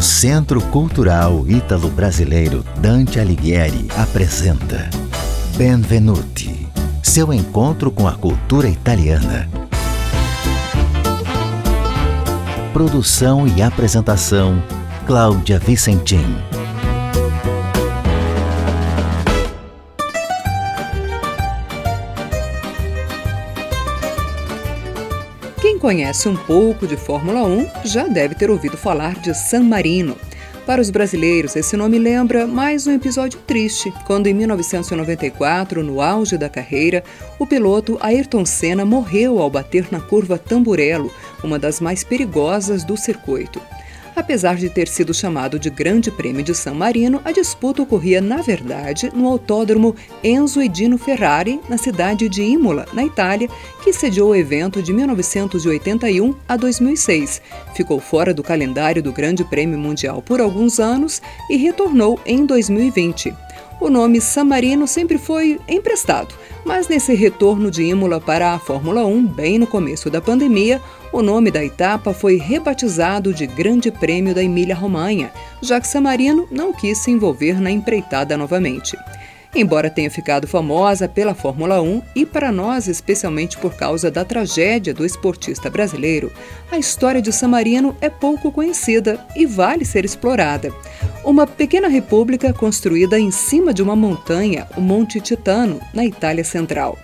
O Centro Cultural Ítalo-Brasileiro Dante Alighieri apresenta Benvenuti, seu encontro com a cultura italiana. Produção e apresentação Cláudia Vicentim. Conhece um pouco de Fórmula 1 já deve ter ouvido falar de San Marino. Para os brasileiros, esse nome lembra mais um episódio triste, quando em 1994, no auge da carreira, o piloto Ayrton Senna morreu ao bater na curva Tamburello, uma das mais perigosas do circuito. Apesar de ter sido chamado de Grande Prêmio de San Marino, a disputa ocorria, na verdade, no autódromo Enzo Edino Ferrari, na cidade de Imola, na Itália, que sediou o evento de 1981 a 2006. Ficou fora do calendário do Grande Prêmio Mundial por alguns anos e retornou em 2020. O nome San Marino sempre foi emprestado, mas nesse retorno de Imola para a Fórmula 1, bem no começo da pandemia, o nome da etapa foi rebatizado de Grande Prêmio da Emília-Romanha, já que San Marino não quis se envolver na empreitada novamente. Embora tenha ficado famosa pela Fórmula 1 e para nós especialmente por causa da tragédia do esportista brasileiro, a história de San Marino é pouco conhecida e vale ser explorada. Uma pequena república construída em cima de uma montanha, o Monte Titano, na Itália Central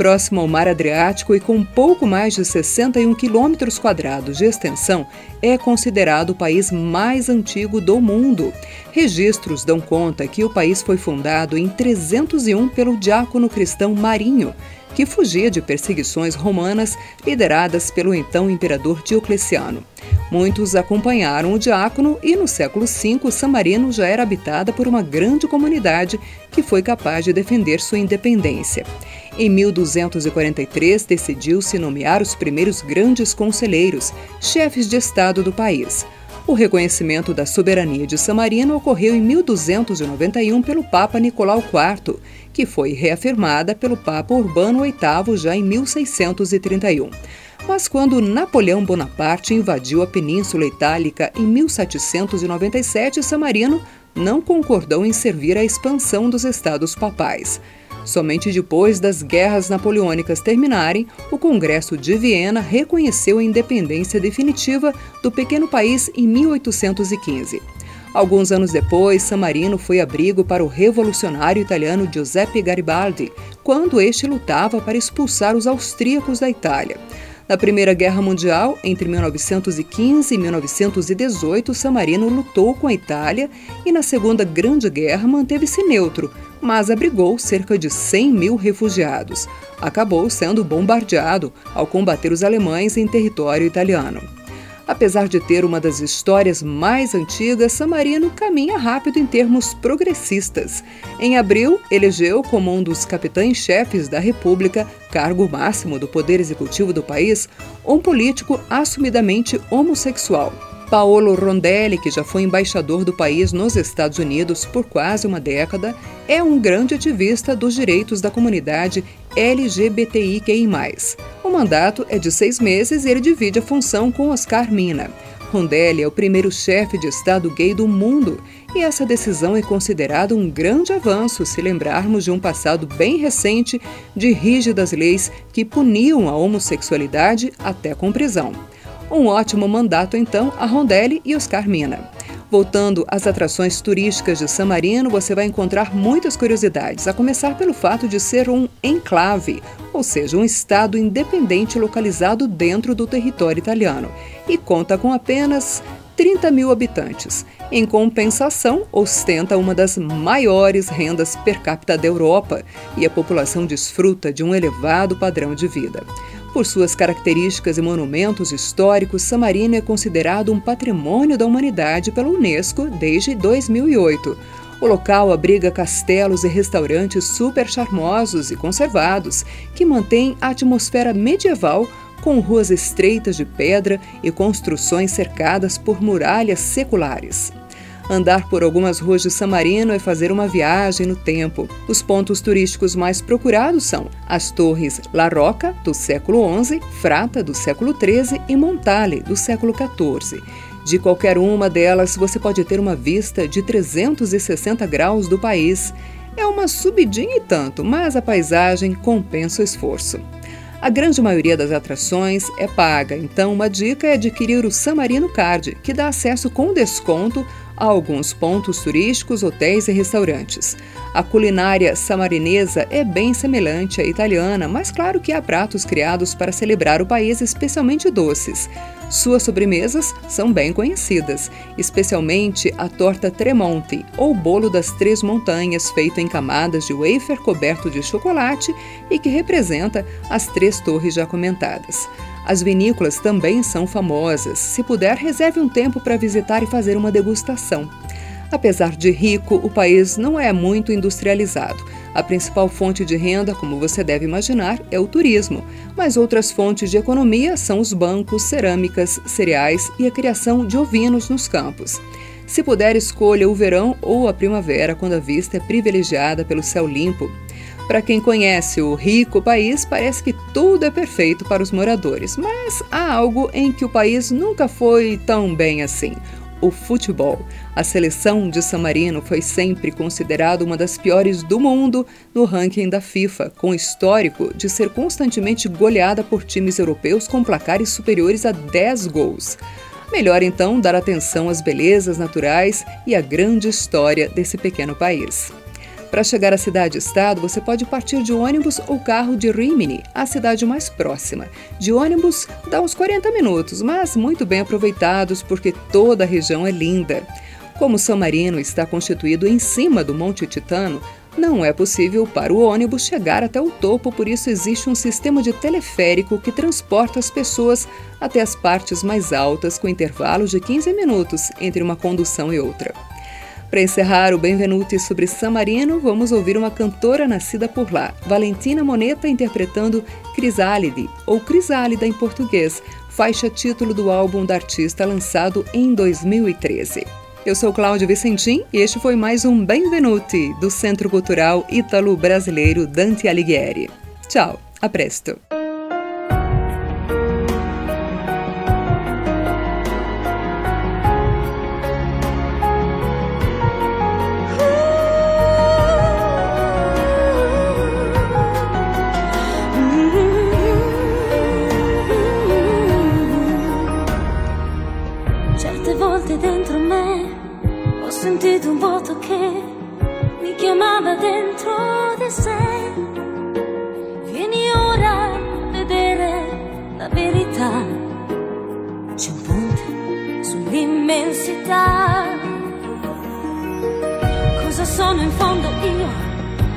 próximo ao mar Adriático e com pouco mais de 61 quilômetros quadrados de extensão, é considerado o país mais antigo do mundo. Registros dão conta que o país foi fundado em 301 pelo diácono cristão Marinho, que fugia de perseguições romanas lideradas pelo então imperador Diocleciano. Muitos acompanharam o diácono e no século V San Marino já era habitada por uma grande comunidade que foi capaz de defender sua independência. Em 1243, decidiu-se nomear os primeiros grandes conselheiros, chefes de Estado do país. O reconhecimento da soberania de San Marino ocorreu em 1291 pelo Papa Nicolau IV, que foi reafirmada pelo Papa Urbano VIII já em 1631. Mas quando Napoleão Bonaparte invadiu a Península Itálica em 1797, San Marino não concordou em servir à expansão dos estados papais. Somente depois das guerras napoleônicas terminarem, o Congresso de Viena reconheceu a independência definitiva do pequeno país em 1815. Alguns anos depois, San Marino foi abrigo para o revolucionário italiano Giuseppe Garibaldi, quando este lutava para expulsar os austríacos da Itália. Na Primeira Guerra Mundial, entre 1915 e 1918, San Marino lutou com a Itália e na Segunda Grande Guerra manteve-se neutro, mas abrigou cerca de 100 mil refugiados. Acabou sendo bombardeado ao combater os alemães em território italiano. Apesar de ter uma das histórias mais antigas, San Marino caminha rápido em termos progressistas. Em abril, elegeu como um dos capitães-chefes da República, cargo máximo do poder executivo do país, um político assumidamente homossexual. Paolo Rondelli, que já foi embaixador do país nos Estados Unidos por quase uma década, é um grande ativista dos direitos da comunidade LGBTIQI. O mandato é de seis meses e ele divide a função com Oscar Mina. Rondelli é o primeiro chefe de Estado gay do mundo e essa decisão é considerada um grande avanço se lembrarmos de um passado bem recente de rígidas leis que puniam a homossexualidade até com prisão. Um ótimo mandato, então, a Rondelli e Oscar Mina. Voltando às atrações turísticas de San Marino, você vai encontrar muitas curiosidades, a começar pelo fato de ser um enclave, ou seja, um estado independente localizado dentro do território italiano, e conta com apenas 30 mil habitantes. Em compensação, ostenta uma das maiores rendas per capita da Europa e a população desfruta de um elevado padrão de vida. Por suas características e monumentos históricos, San Marino é considerado um patrimônio da humanidade pela Unesco desde 2008. O local abriga castelos e restaurantes super charmosos e conservados, que mantêm a atmosfera medieval com ruas estreitas de pedra e construções cercadas por muralhas seculares. Andar por algumas ruas de San Marino é fazer uma viagem no tempo. Os pontos turísticos mais procurados são as torres La Rocca, do século XI, Frata, do século XIII e Montale, do século XIV. De qualquer uma delas, você pode ter uma vista de 360 graus do país. É uma subidinha e tanto, mas a paisagem compensa o esforço. A grande maioria das atrações é paga, então uma dica é adquirir o San Marino Card, que dá acesso com desconto a alguns pontos turísticos, hotéis e restaurantes. A culinária samarinesa é bem semelhante à italiana, mas claro que há pratos criados para celebrar o país, especialmente doces. Suas sobremesas são bem conhecidas, especialmente a torta Tremonti, ou bolo das três montanhas, feito em camadas de wafer coberto de chocolate e que representa as três torres já comentadas. As vinícolas também são famosas. Se puder, reserve um tempo para visitar e fazer uma degustação. Apesar de rico, o país não é muito industrializado. A principal fonte de renda, como você deve imaginar, é o turismo, mas outras fontes de economia são os bancos, cerâmicas, cereais e a criação de ovinos nos campos. Se puder, escolha o verão ou a primavera, quando a vista é privilegiada pelo céu limpo. Para quem conhece o rico país, parece que tudo é perfeito para os moradores, mas há algo em que o país nunca foi tão bem assim: o futebol. A seleção de San Marino foi sempre considerada uma das piores do mundo no ranking da FIFA, com histórico de ser constantemente goleada por times europeus com placares superiores a 10 gols. Melhor então dar atenção às belezas naturais e à grande história desse pequeno país. Para chegar à cidade-estado, você pode partir de ônibus ou carro de Rimini, a cidade mais próxima. De ônibus dá uns 40 minutos, mas muito bem aproveitados porque toda a região é linda. Como São Marino está constituído em cima do Monte Titano, não é possível para o ônibus chegar até o topo, por isso existe um sistema de teleférico que transporta as pessoas até as partes mais altas com intervalos de 15 minutos entre uma condução e outra. Para encerrar o Benvenuti sobre San Marino, vamos ouvir uma cantora nascida por lá, Valentina Moneta interpretando Crisálide, ou Crisálida em português, faixa título do álbum da artista lançado em 2013. Eu sou Cláudio Vicentim e este foi mais um Benvenuti do Centro Cultural Ítalo-Brasileiro Dante Alighieri. Tchau, a presto! Cosa sono in fondo io?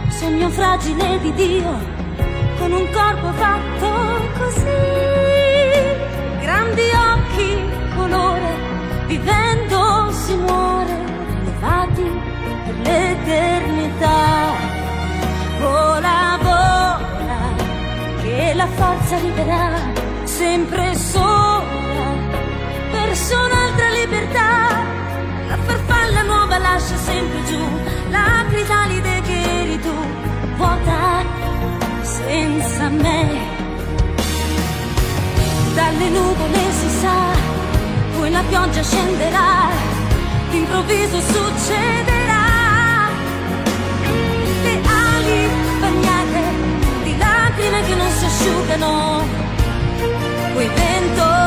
Sogno fragile di Dio, con un corpo fatto così. Grandi occhi, colore, vivendo si muore, levati per l'eternità. Vola, vola, che la forza libera sempre sola verso un'altra libertà. Nuova lascia sempre giù la crisalide che eri tu, vuota senza me. Dalle nuvole si sa, poi la pioggia scenderà, d'improvviso succederà. Le ali bagnate di lacrime che non si asciugano, poi vento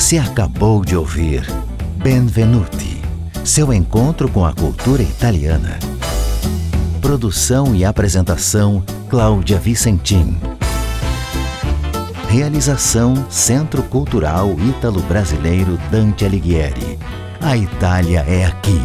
Você acabou de ouvir Benvenuti, seu encontro com a cultura italiana. Produção e apresentação Cláudia Vicentim. Realização Centro Cultural Ítalo-Brasileiro Dante Alighieri. A Itália é aqui.